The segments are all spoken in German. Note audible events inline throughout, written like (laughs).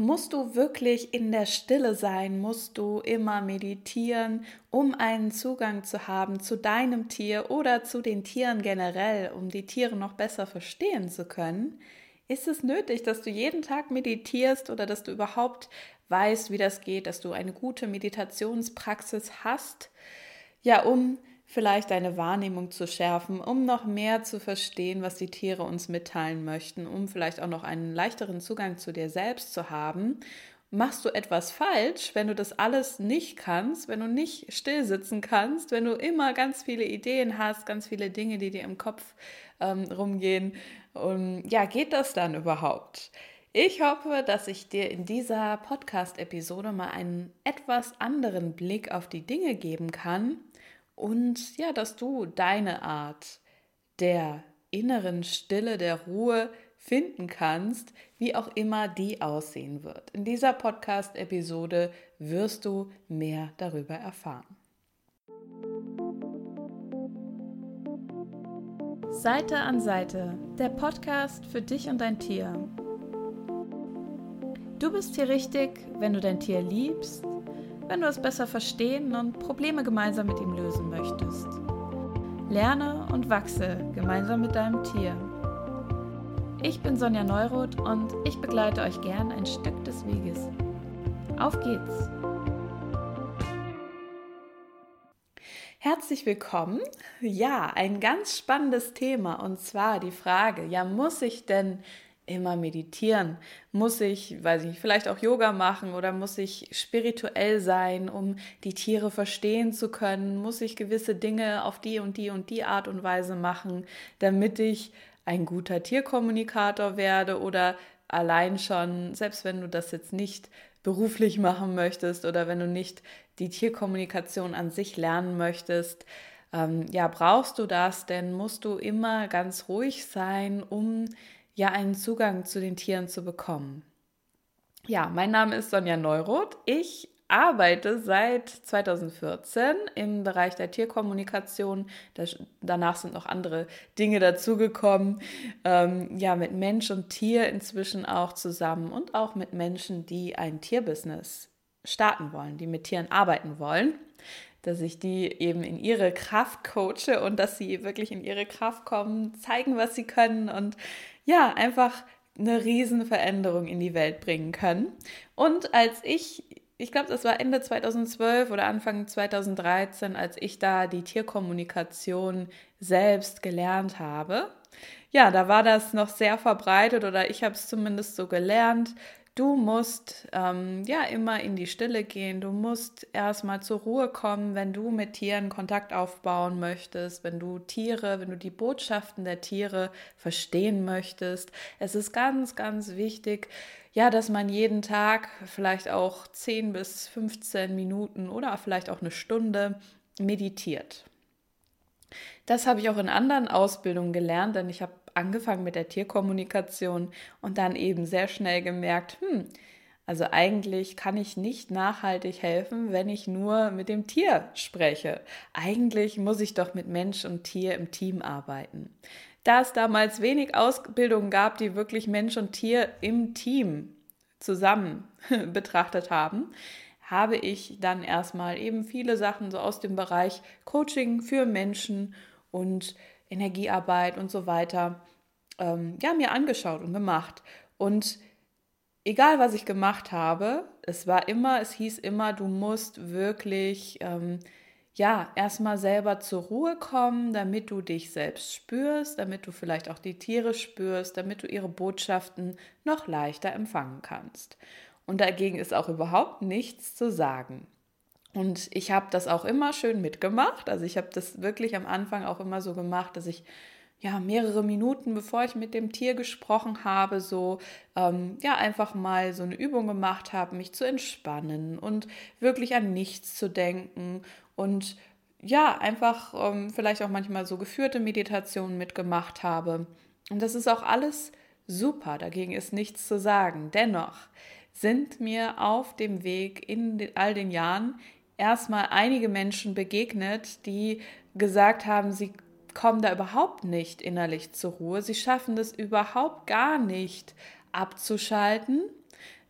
Musst du wirklich in der Stille sein? Musst du immer meditieren, um einen Zugang zu haben zu deinem Tier oder zu den Tieren generell, um die Tiere noch besser verstehen zu können? Ist es nötig, dass du jeden Tag meditierst oder dass du überhaupt weißt, wie das geht, dass du eine gute Meditationspraxis hast? Ja, um vielleicht deine Wahrnehmung zu schärfen, um noch mehr zu verstehen, was die Tiere uns mitteilen möchten, um vielleicht auch noch einen leichteren Zugang zu dir selbst zu haben. Machst du etwas falsch, wenn du das alles nicht kannst, wenn du nicht still sitzen kannst, wenn du immer ganz viele Ideen hast, ganz viele Dinge, die dir im Kopf ähm, rumgehen? Und ja, geht das dann überhaupt? Ich hoffe, dass ich dir in dieser Podcast-Episode mal einen etwas anderen Blick auf die Dinge geben kann und ja, dass du deine Art der inneren Stille, der Ruhe finden kannst, wie auch immer die aussehen wird. In dieser Podcast-Episode wirst du mehr darüber erfahren. Seite an Seite, der Podcast für dich und dein Tier. Du bist hier richtig, wenn du dein Tier liebst wenn du es besser verstehen und Probleme gemeinsam mit ihm lösen möchtest. Lerne und wachse gemeinsam mit deinem Tier. Ich bin Sonja Neuroth und ich begleite euch gern ein Stück des Weges. Auf geht's! Herzlich willkommen. Ja, ein ganz spannendes Thema und zwar die Frage, ja, muss ich denn immer meditieren? Muss ich, weiß ich vielleicht auch Yoga machen oder muss ich spirituell sein, um die Tiere verstehen zu können? Muss ich gewisse Dinge auf die und die und die Art und Weise machen, damit ich ein guter Tierkommunikator werde oder allein schon, selbst wenn du das jetzt nicht beruflich machen möchtest oder wenn du nicht die Tierkommunikation an sich lernen möchtest, ähm, ja, brauchst du das, denn musst du immer ganz ruhig sein, um ja einen Zugang zu den Tieren zu bekommen. Ja, mein Name ist Sonja Neuroth. Ich arbeite seit 2014 im Bereich der Tierkommunikation. Das, danach sind noch andere Dinge dazugekommen. Ähm, ja, mit Mensch und Tier inzwischen auch zusammen und auch mit Menschen, die ein Tierbusiness starten wollen, die mit Tieren arbeiten wollen. Dass ich die eben in ihre Kraft coache und dass sie wirklich in ihre Kraft kommen, zeigen, was sie können und ja, einfach eine riesen Veränderung in die Welt bringen können. Und als ich, ich glaube, das war Ende 2012 oder Anfang 2013, als ich da die Tierkommunikation selbst gelernt habe, ja, da war das noch sehr verbreitet oder ich habe es zumindest so gelernt, Du musst ähm, ja immer in die Stille gehen. Du musst erstmal zur Ruhe kommen, wenn du mit Tieren Kontakt aufbauen möchtest, wenn du Tiere, wenn du die Botschaften der Tiere verstehen möchtest. Es ist ganz, ganz wichtig, ja, dass man jeden Tag vielleicht auch 10 bis 15 Minuten oder vielleicht auch eine Stunde meditiert. Das habe ich auch in anderen Ausbildungen gelernt, denn ich habe angefangen mit der Tierkommunikation und dann eben sehr schnell gemerkt, hm, also eigentlich kann ich nicht nachhaltig helfen, wenn ich nur mit dem Tier spreche. Eigentlich muss ich doch mit Mensch und Tier im Team arbeiten. Da es damals wenig Ausbildungen gab, die wirklich Mensch und Tier im Team zusammen (laughs) betrachtet haben, habe ich dann erstmal eben viele Sachen so aus dem Bereich Coaching für Menschen und Energiearbeit und so weiter, ähm, ja, mir angeschaut und gemacht. Und egal, was ich gemacht habe, es war immer, es hieß immer, du musst wirklich, ähm, ja, erstmal selber zur Ruhe kommen, damit du dich selbst spürst, damit du vielleicht auch die Tiere spürst, damit du ihre Botschaften noch leichter empfangen kannst. Und dagegen ist auch überhaupt nichts zu sagen. Und ich habe das auch immer schön mitgemacht. Also ich habe das wirklich am Anfang auch immer so gemacht, dass ich ja mehrere Minuten, bevor ich mit dem Tier gesprochen habe, so ähm, ja einfach mal so eine Übung gemacht habe, mich zu entspannen und wirklich an nichts zu denken und ja einfach ähm, vielleicht auch manchmal so geführte Meditationen mitgemacht habe. Und das ist auch alles super. Dagegen ist nichts zu sagen. Dennoch sind mir auf dem Weg in all den Jahren erstmal einige Menschen begegnet, die gesagt haben, sie kommen da überhaupt nicht innerlich zur Ruhe. Sie schaffen es überhaupt gar nicht abzuschalten.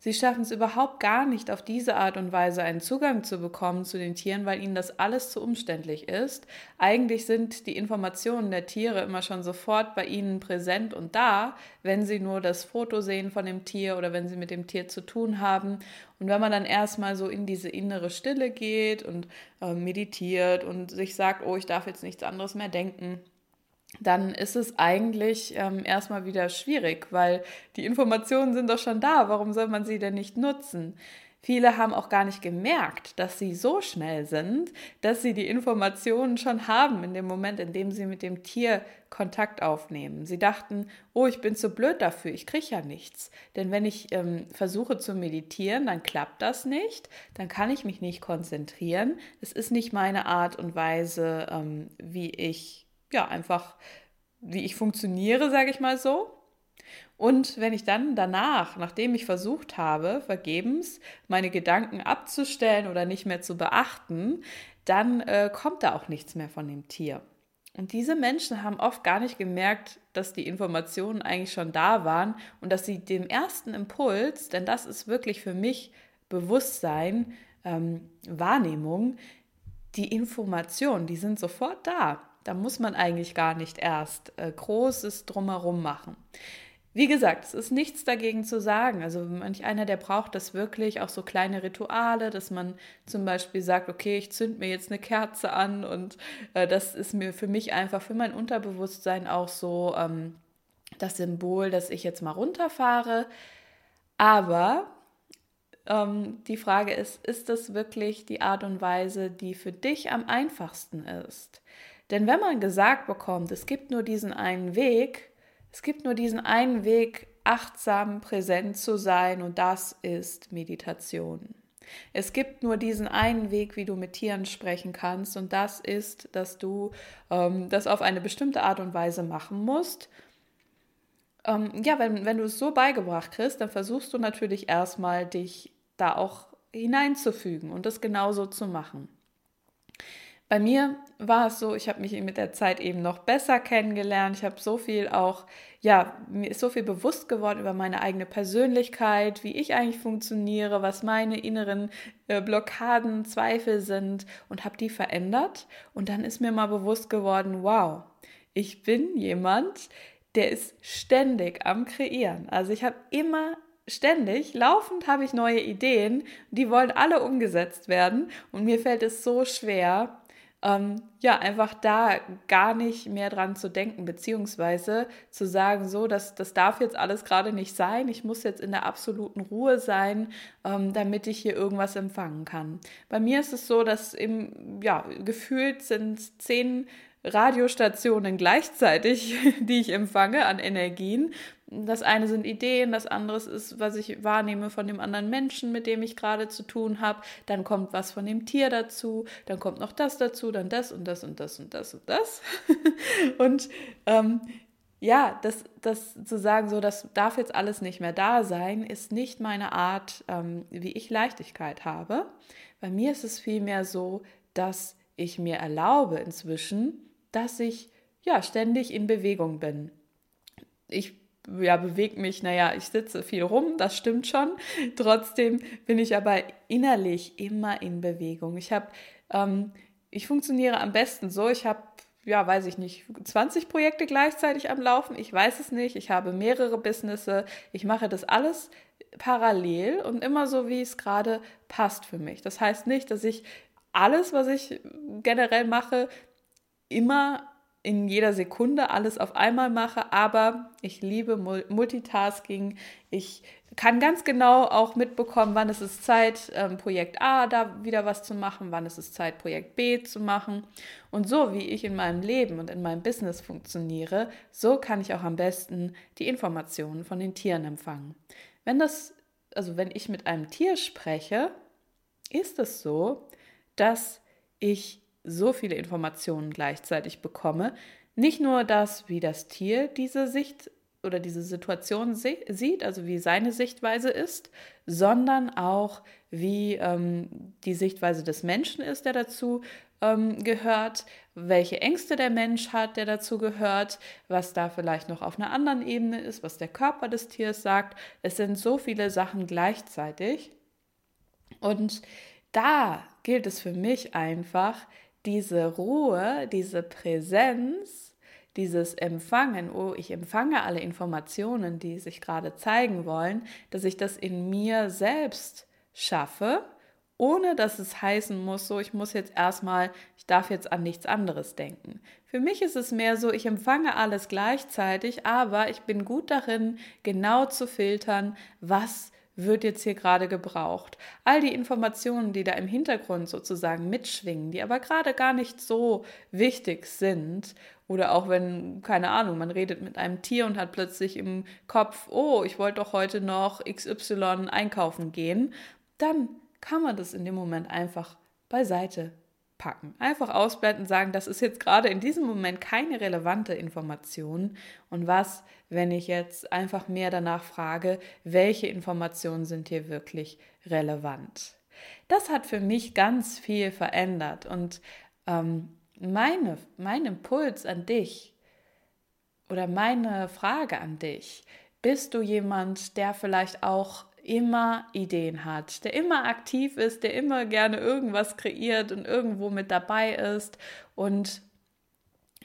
Sie schaffen es überhaupt gar nicht, auf diese Art und Weise einen Zugang zu bekommen zu den Tieren, weil ihnen das alles zu umständlich ist. Eigentlich sind die Informationen der Tiere immer schon sofort bei ihnen präsent und da, wenn sie nur das Foto sehen von dem Tier oder wenn sie mit dem Tier zu tun haben. Und wenn man dann erstmal so in diese innere Stille geht und äh, meditiert und sich sagt, oh, ich darf jetzt nichts anderes mehr denken, dann ist es eigentlich ähm, erstmal wieder schwierig, weil die Informationen sind doch schon da. Warum soll man sie denn nicht nutzen? Viele haben auch gar nicht gemerkt, dass sie so schnell sind, dass sie die Informationen schon haben in dem Moment, in dem sie mit dem Tier Kontakt aufnehmen. Sie dachten, oh, ich bin zu blöd dafür, ich kriege ja nichts. Denn wenn ich ähm, versuche zu meditieren, dann klappt das nicht, dann kann ich mich nicht konzentrieren. Es ist nicht meine Art und Weise, ähm, wie ich ja, einfach, wie ich funktioniere, sage ich mal so. Und wenn ich dann danach, nachdem ich versucht habe, vergebens meine Gedanken abzustellen oder nicht mehr zu beachten, dann äh, kommt da auch nichts mehr von dem Tier. Und diese Menschen haben oft gar nicht gemerkt, dass die Informationen eigentlich schon da waren und dass sie dem ersten Impuls, denn das ist wirklich für mich Bewusstsein, ähm, Wahrnehmung, die Informationen, die sind sofort da. Da muss man eigentlich gar nicht erst äh, Großes drumherum machen. Wie gesagt, es ist nichts dagegen zu sagen. Also manch einer, der braucht das wirklich, auch so kleine Rituale, dass man zum Beispiel sagt, okay, ich zünd mir jetzt eine Kerze an und äh, das ist mir für mich einfach, für mein Unterbewusstsein auch so ähm, das Symbol, dass ich jetzt mal runterfahre. Aber ähm, die Frage ist, ist das wirklich die Art und Weise, die für dich am einfachsten ist? Denn wenn man gesagt bekommt, es gibt nur diesen einen Weg, es gibt nur diesen einen Weg, achtsam präsent zu sein und das ist Meditation. Es gibt nur diesen einen Weg, wie du mit Tieren sprechen kannst und das ist, dass du ähm, das auf eine bestimmte Art und Weise machen musst. Ähm, ja, wenn, wenn du es so beigebracht kriegst, dann versuchst du natürlich erstmal, dich da auch hineinzufügen und das genauso zu machen. Bei mir war es so, ich habe mich mit der Zeit eben noch besser kennengelernt. Ich habe so viel auch, ja, mir ist so viel bewusst geworden über meine eigene Persönlichkeit, wie ich eigentlich funktioniere, was meine inneren äh, Blockaden, Zweifel sind und habe die verändert. Und dann ist mir mal bewusst geworden, wow, ich bin jemand, der ist ständig am Kreieren. Also ich habe immer ständig, laufend habe ich neue Ideen, die wollen alle umgesetzt werden und mir fällt es so schwer, ähm, ja, einfach da gar nicht mehr dran zu denken, beziehungsweise zu sagen, so, das, das darf jetzt alles gerade nicht sein, ich muss jetzt in der absoluten Ruhe sein, ähm, damit ich hier irgendwas empfangen kann. Bei mir ist es so, dass im, ja, gefühlt sind zehn Radiostationen gleichzeitig, (laughs) die ich empfange an Energien. Das eine sind Ideen, das andere ist, was ich wahrnehme von dem anderen Menschen, mit dem ich gerade zu tun habe. Dann kommt was von dem Tier dazu, dann kommt noch das dazu, dann das und das und das und das und das. (laughs) und ähm, ja, das, das zu sagen, so, das darf jetzt alles nicht mehr da sein, ist nicht meine Art, ähm, wie ich Leichtigkeit habe. Bei mir ist es vielmehr so, dass ich mir erlaube inzwischen, dass ich ja ständig in Bewegung bin. Ich ja, bewege mich, naja, ich sitze viel rum, das stimmt schon. (laughs) Trotzdem bin ich aber innerlich immer in Bewegung. Ich habe, ähm, ich funktioniere am besten so, ich habe, ja, weiß ich nicht, 20 Projekte gleichzeitig am Laufen, ich weiß es nicht, ich habe mehrere Businesses, ich mache das alles parallel und immer so, wie es gerade passt für mich. Das heißt nicht, dass ich alles, was ich generell mache, immer in jeder Sekunde alles auf einmal mache, aber ich liebe Multitasking. Ich kann ganz genau auch mitbekommen, wann es ist Zeit, ähm, Projekt A da wieder was zu machen, wann es ist Zeit, Projekt B zu machen. Und so wie ich in meinem Leben und in meinem Business funktioniere, so kann ich auch am besten die Informationen von den Tieren empfangen. Wenn das, also wenn ich mit einem Tier spreche, ist es so, dass ich so viele Informationen gleichzeitig bekomme. Nicht nur das, wie das Tier diese Sicht oder diese Situation sieht, also wie seine Sichtweise ist, sondern auch, wie ähm, die Sichtweise des Menschen ist, der dazu ähm, gehört, welche Ängste der Mensch hat, der dazu gehört, was da vielleicht noch auf einer anderen Ebene ist, was der Körper des Tiers sagt. Es sind so viele Sachen gleichzeitig. Und da gilt es für mich einfach, diese Ruhe, diese Präsenz, dieses Empfangen, oh, ich empfange alle Informationen, die sich gerade zeigen wollen, dass ich das in mir selbst schaffe ohne dass es heißen muss, so ich muss jetzt erstmal, ich darf jetzt an nichts anderes denken. Für mich ist es mehr so, ich empfange alles gleichzeitig, aber ich bin gut darin, genau zu filtern, was wird jetzt hier gerade gebraucht. All die Informationen, die da im Hintergrund sozusagen mitschwingen, die aber gerade gar nicht so wichtig sind, oder auch wenn, keine Ahnung, man redet mit einem Tier und hat plötzlich im Kopf, oh, ich wollte doch heute noch XY einkaufen gehen, dann kann man das in dem Moment einfach beiseite packen. Einfach ausblenden, sagen, das ist jetzt gerade in diesem Moment keine relevante Information. Und was, wenn ich jetzt einfach mehr danach frage, welche Informationen sind hier wirklich relevant? Das hat für mich ganz viel verändert. Und ähm, meine, mein Impuls an dich oder meine Frage an dich, bist du jemand, der vielleicht auch immer Ideen hat, der immer aktiv ist, der immer gerne irgendwas kreiert und irgendwo mit dabei ist und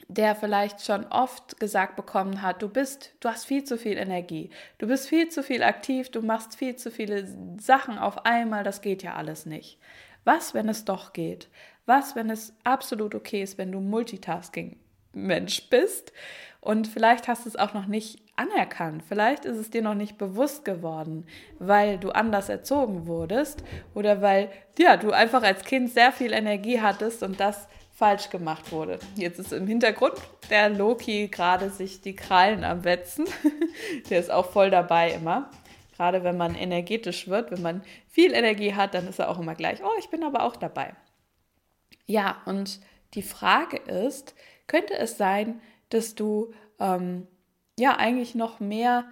der vielleicht schon oft gesagt bekommen hat, du bist, du hast viel zu viel Energie, du bist viel zu viel aktiv, du machst viel zu viele Sachen auf einmal, das geht ja alles nicht. Was, wenn es doch geht? Was, wenn es absolut okay ist, wenn du Multitasking Mensch bist und vielleicht hast du es auch noch nicht anerkannt. Vielleicht ist es dir noch nicht bewusst geworden, weil du anders erzogen wurdest oder weil ja, du einfach als Kind sehr viel Energie hattest und das falsch gemacht wurde. Jetzt ist im Hintergrund der Loki gerade sich die Krallen am Wetzen. (laughs) der ist auch voll dabei immer. Gerade wenn man energetisch wird, wenn man viel Energie hat, dann ist er auch immer gleich, oh, ich bin aber auch dabei. Ja, und die Frage ist, könnte es sein, dass du ähm, ja eigentlich noch mehr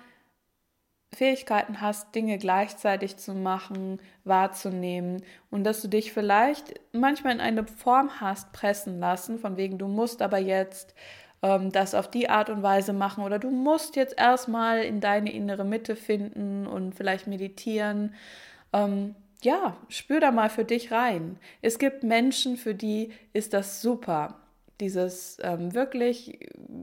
Fähigkeiten hast, Dinge gleichzeitig zu machen, wahrzunehmen und dass du dich vielleicht manchmal in eine Form hast pressen lassen, von wegen du musst aber jetzt ähm, das auf die Art und Weise machen oder du musst jetzt erstmal in deine innere Mitte finden und vielleicht meditieren. Ähm, ja, spür da mal für dich rein. Es gibt Menschen, für die ist das super dieses ähm, wirklich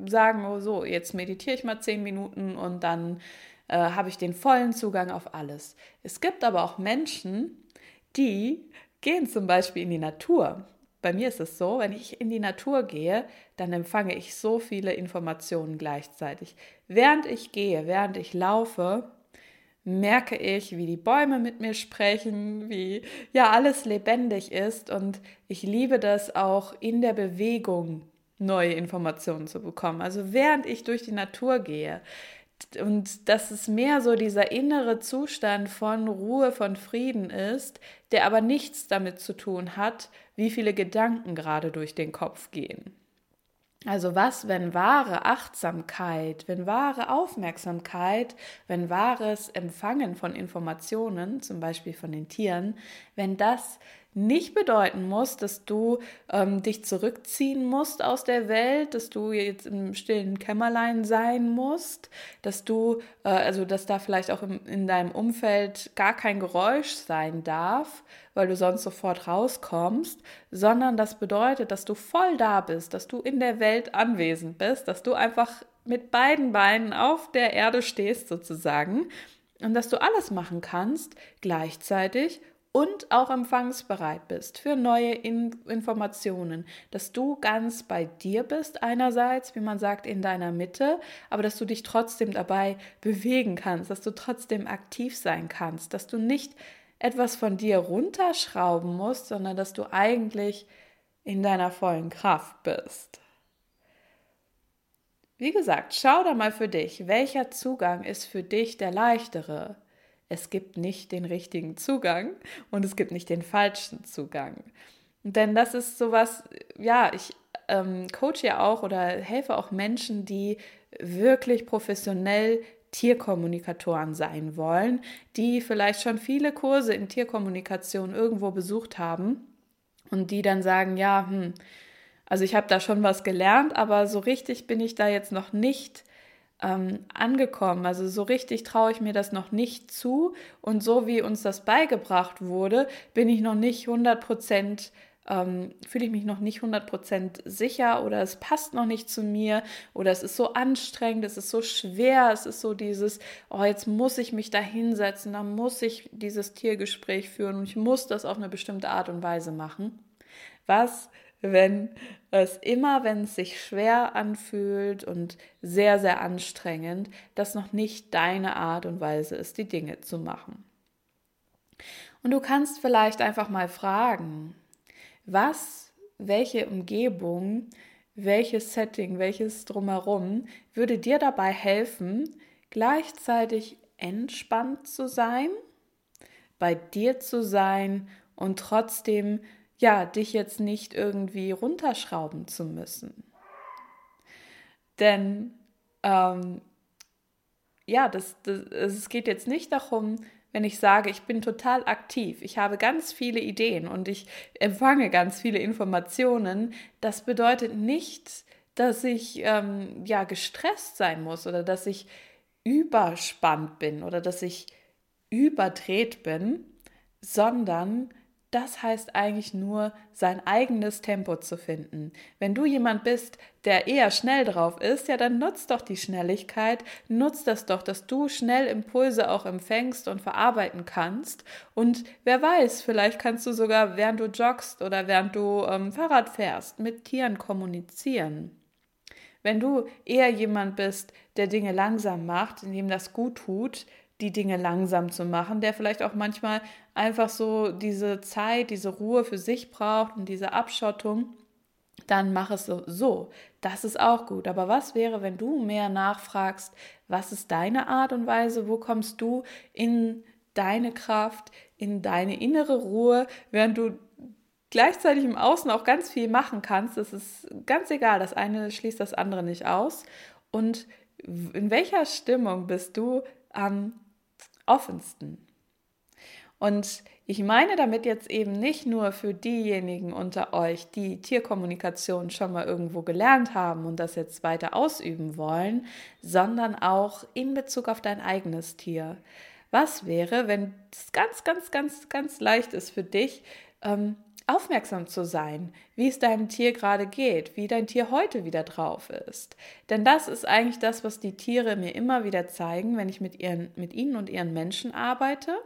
sagen, oh so, jetzt meditiere ich mal zehn Minuten und dann äh, habe ich den vollen Zugang auf alles. Es gibt aber auch Menschen, die gehen zum Beispiel in die Natur. Bei mir ist es so, wenn ich in die Natur gehe, dann empfange ich so viele Informationen gleichzeitig. Während ich gehe, während ich laufe, merke ich, wie die Bäume mit mir sprechen, wie ja alles lebendig ist und ich liebe das auch in der Bewegung neue Informationen zu bekommen. Also während ich durch die Natur gehe, und dass es mehr so dieser innere Zustand von Ruhe, von Frieden ist, der aber nichts damit zu tun hat, wie viele Gedanken gerade durch den Kopf gehen. Also was, wenn wahre Achtsamkeit, wenn wahre Aufmerksamkeit, wenn wahres Empfangen von Informationen, zum Beispiel von den Tieren, wenn das nicht bedeuten muss, dass du ähm, dich zurückziehen musst aus der Welt, dass du jetzt im stillen Kämmerlein sein musst, dass du, äh, also dass da vielleicht auch im, in deinem Umfeld gar kein Geräusch sein darf, weil du sonst sofort rauskommst, sondern das bedeutet, dass du voll da bist, dass du in der Welt anwesend bist, dass du einfach mit beiden Beinen auf der Erde stehst sozusagen und dass du alles machen kannst gleichzeitig und auch empfangsbereit bist für neue In Informationen, dass du ganz bei dir bist einerseits, wie man sagt, in deiner Mitte, aber dass du dich trotzdem dabei bewegen kannst, dass du trotzdem aktiv sein kannst, dass du nicht etwas von dir runterschrauben musst, sondern dass du eigentlich in deiner vollen Kraft bist. Wie gesagt, schau da mal für dich, welcher Zugang ist für dich der leichtere es gibt nicht den richtigen Zugang und es gibt nicht den falschen Zugang. Denn das ist sowas, ja, ich ähm, coache ja auch oder helfe auch Menschen, die wirklich professionell Tierkommunikatoren sein wollen, die vielleicht schon viele Kurse in Tierkommunikation irgendwo besucht haben Und die dann sagen, ja, hm, also ich habe da schon was gelernt, aber so richtig bin ich da jetzt noch nicht ähm, angekommen. Also so richtig traue ich mir das noch nicht zu. Und so wie uns das beigebracht wurde, bin ich noch nicht 100 Prozent ähm, fühle ich mich noch nicht 100% sicher oder es passt noch nicht zu mir oder es ist so anstrengend, es ist so schwer, es ist so dieses, oh, jetzt muss ich mich da hinsetzen, da muss ich dieses Tiergespräch führen und ich muss das auf eine bestimmte Art und Weise machen. Was wenn es immer, wenn es sich schwer anfühlt und sehr, sehr anstrengend, das noch nicht deine Art und Weise ist, die Dinge zu machen. Und du kannst vielleicht einfach mal fragen, was, welche Umgebung, welches Setting, welches drumherum würde dir dabei helfen, gleichzeitig entspannt zu sein, bei dir zu sein und trotzdem ja, dich jetzt nicht irgendwie runterschrauben zu müssen. Denn ähm, ja, das, das, es geht jetzt nicht darum, wenn ich sage, ich bin total aktiv, ich habe ganz viele Ideen und ich empfange ganz viele Informationen, das bedeutet nicht, dass ich ähm, ja gestresst sein muss oder dass ich überspannt bin oder dass ich überdreht bin, sondern das heißt eigentlich nur, sein eigenes Tempo zu finden. Wenn du jemand bist, der eher schnell drauf ist, ja, dann nutzt doch die Schnelligkeit, nutzt das doch, dass du schnell Impulse auch empfängst und verarbeiten kannst. Und wer weiß, vielleicht kannst du sogar, während du joggst oder während du ähm, Fahrrad fährst, mit Tieren kommunizieren. Wenn du eher jemand bist, der Dinge langsam macht, indem das gut tut, die Dinge langsam zu machen, der vielleicht auch manchmal einfach so diese Zeit, diese Ruhe für sich braucht und diese Abschottung, dann mach es so, so. Das ist auch gut. Aber was wäre, wenn du mehr nachfragst, was ist deine Art und Weise, wo kommst du in deine Kraft, in deine innere Ruhe, während du gleichzeitig im Außen auch ganz viel machen kannst. Das ist ganz egal, das eine schließt das andere nicht aus. Und in welcher Stimmung bist du am offensten. Und ich meine damit jetzt eben nicht nur für diejenigen unter euch, die Tierkommunikation schon mal irgendwo gelernt haben und das jetzt weiter ausüben wollen, sondern auch in Bezug auf dein eigenes Tier. Was wäre, wenn es ganz, ganz, ganz, ganz leicht ist für dich, ähm, aufmerksam zu sein, wie es deinem Tier gerade geht, wie dein Tier heute wieder drauf ist. Denn das ist eigentlich das, was die Tiere mir immer wieder zeigen, wenn ich mit, ihren, mit ihnen und ihren Menschen arbeite,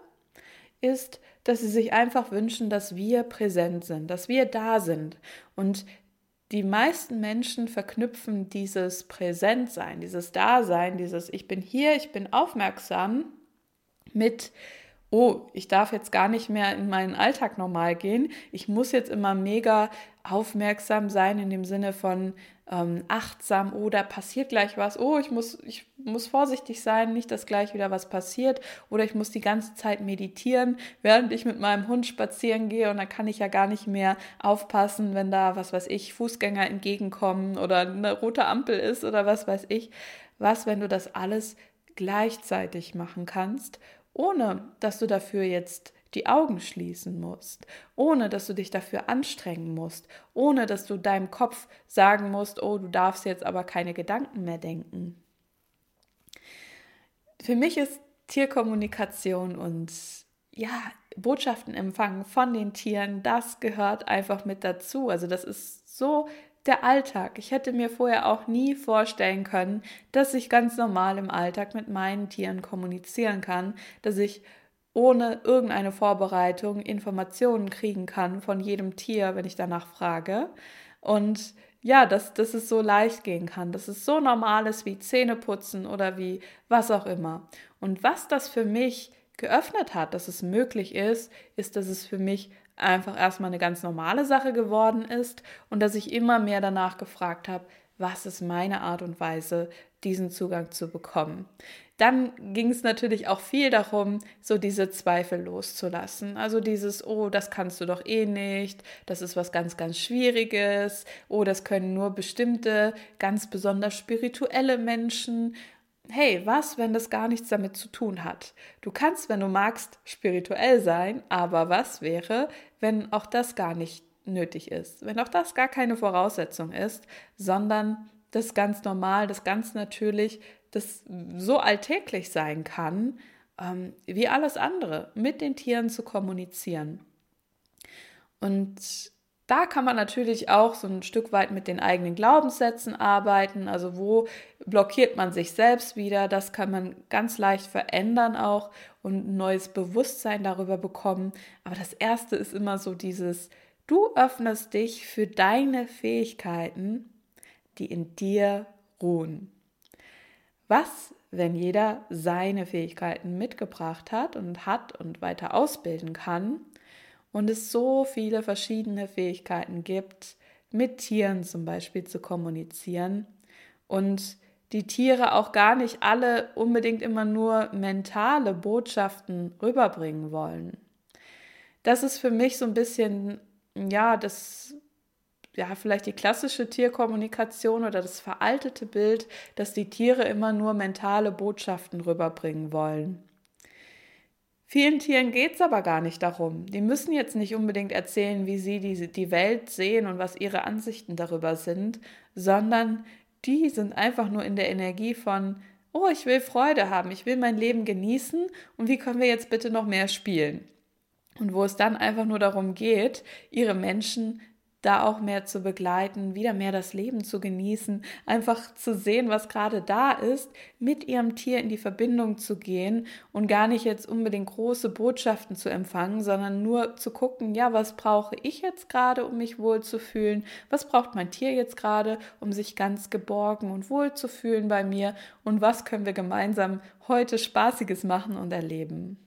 ist, dass sie sich einfach wünschen, dass wir präsent sind, dass wir da sind. Und die meisten Menschen verknüpfen dieses Präsentsein, dieses Dasein, dieses Ich bin hier, ich bin aufmerksam mit oh, ich darf jetzt gar nicht mehr in meinen Alltag normal gehen. Ich muss jetzt immer mega aufmerksam sein in dem Sinne von ähm, achtsam, oh, da passiert gleich was, oh, ich muss, ich muss vorsichtig sein, nicht, dass gleich wieder was passiert, oder ich muss die ganze Zeit meditieren, während ich mit meinem Hund spazieren gehe und dann kann ich ja gar nicht mehr aufpassen, wenn da, was weiß ich, Fußgänger entgegenkommen oder eine rote Ampel ist oder was weiß ich. Was, wenn du das alles gleichzeitig machen kannst ohne dass du dafür jetzt die Augen schließen musst, ohne dass du dich dafür anstrengen musst, ohne dass du deinem Kopf sagen musst, oh, du darfst jetzt aber keine Gedanken mehr denken. Für mich ist Tierkommunikation und ja, Botschaften empfangen von den Tieren, das gehört einfach mit dazu. Also das ist so der Alltag. Ich hätte mir vorher auch nie vorstellen können, dass ich ganz normal im Alltag mit meinen Tieren kommunizieren kann, dass ich ohne irgendeine Vorbereitung Informationen kriegen kann von jedem Tier, wenn ich danach frage. Und ja, dass, dass es so leicht gehen kann, dass es so normal ist wie Zähneputzen oder wie was auch immer. Und was das für mich geöffnet hat, dass es möglich ist, ist, dass es für mich einfach erstmal eine ganz normale Sache geworden ist und dass ich immer mehr danach gefragt habe, was ist meine Art und Weise, diesen Zugang zu bekommen. Dann ging es natürlich auch viel darum, so diese Zweifel loszulassen. Also dieses, oh, das kannst du doch eh nicht, das ist was ganz, ganz Schwieriges, oh, das können nur bestimmte, ganz besonders spirituelle Menschen hey, was, wenn das gar nichts damit zu tun hat? Du kannst, wenn du magst, spirituell sein, aber was wäre, wenn auch das gar nicht nötig ist, wenn auch das gar keine Voraussetzung ist, sondern das ganz normal, das ganz natürlich, das so alltäglich sein kann, ähm, wie alles andere, mit den Tieren zu kommunizieren. Und da kann man natürlich auch so ein Stück weit mit den eigenen Glaubenssätzen arbeiten. Also wo blockiert man sich selbst wieder? Das kann man ganz leicht verändern auch und ein neues Bewusstsein darüber bekommen. Aber das Erste ist immer so dieses, du öffnest dich für deine Fähigkeiten, die in dir ruhen. Was, wenn jeder seine Fähigkeiten mitgebracht hat und hat und weiter ausbilden kann? Und es so viele verschiedene Fähigkeiten gibt, mit Tieren zum Beispiel zu kommunizieren und die Tiere auch gar nicht alle unbedingt immer nur mentale Botschaften rüberbringen wollen. Das ist für mich so ein bisschen, ja, das, ja, vielleicht die klassische Tierkommunikation oder das veraltete Bild, dass die Tiere immer nur mentale Botschaften rüberbringen wollen. Vielen Tieren geht es aber gar nicht darum. Die müssen jetzt nicht unbedingt erzählen, wie sie die, die Welt sehen und was ihre Ansichten darüber sind, sondern die sind einfach nur in der Energie von, oh, ich will Freude haben, ich will mein Leben genießen und wie können wir jetzt bitte noch mehr spielen? Und wo es dann einfach nur darum geht, ihre Menschen da auch mehr zu begleiten, wieder mehr das Leben zu genießen, einfach zu sehen, was gerade da ist, mit ihrem Tier in die Verbindung zu gehen und gar nicht jetzt unbedingt große Botschaften zu empfangen, sondern nur zu gucken, ja, was brauche ich jetzt gerade, um mich wohl zu fühlen? Was braucht mein Tier jetzt gerade, um sich ganz geborgen und wohl zu fühlen bei mir? Und was können wir gemeinsam heute Spaßiges machen und erleben?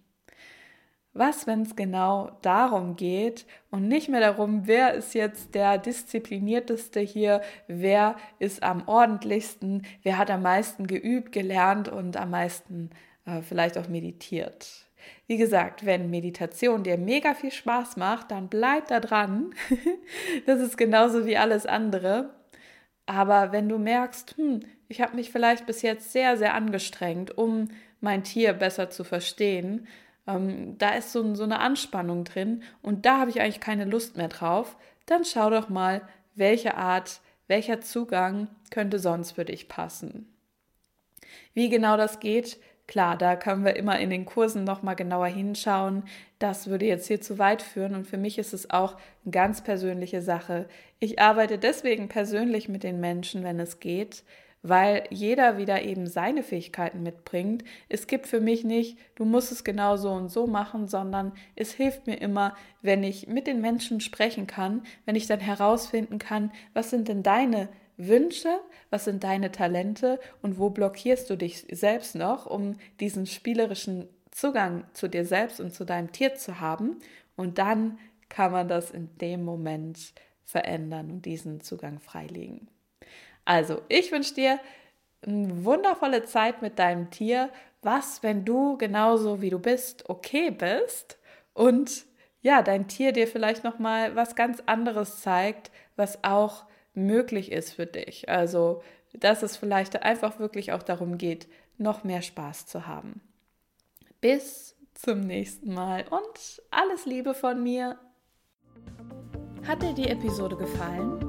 Was, wenn es genau darum geht und nicht mehr darum, wer ist jetzt der disziplinierteste hier, wer ist am ordentlichsten, wer hat am meisten geübt, gelernt und am meisten äh, vielleicht auch meditiert. Wie gesagt, wenn Meditation dir mega viel Spaß macht, dann bleib da dran. (laughs) das ist genauso wie alles andere. Aber wenn du merkst, hm, ich habe mich vielleicht bis jetzt sehr, sehr angestrengt, um mein Tier besser zu verstehen, ähm, da ist so, so eine Anspannung drin und da habe ich eigentlich keine Lust mehr drauf, dann schau doch mal, welche Art, welcher Zugang könnte sonst für dich passen. Wie genau das geht, klar, da können wir immer in den Kursen nochmal genauer hinschauen. Das würde jetzt hier zu weit führen und für mich ist es auch eine ganz persönliche Sache. Ich arbeite deswegen persönlich mit den Menschen, wenn es geht, weil jeder wieder eben seine Fähigkeiten mitbringt. Es gibt für mich nicht, du musst es genau so und so machen, sondern es hilft mir immer, wenn ich mit den Menschen sprechen kann, wenn ich dann herausfinden kann, was sind denn deine Wünsche, was sind deine Talente und wo blockierst du dich selbst noch, um diesen spielerischen Zugang zu dir selbst und zu deinem Tier zu haben. Und dann kann man das in dem Moment verändern und diesen Zugang freilegen. Also, ich wünsche dir eine wundervolle Zeit mit deinem Tier. Was, wenn du genauso wie du bist, okay bist und ja, dein Tier dir vielleicht noch mal was ganz anderes zeigt, was auch möglich ist für dich. Also, dass es vielleicht einfach wirklich auch darum geht, noch mehr Spaß zu haben. Bis zum nächsten Mal und alles Liebe von mir. Hat dir die Episode gefallen?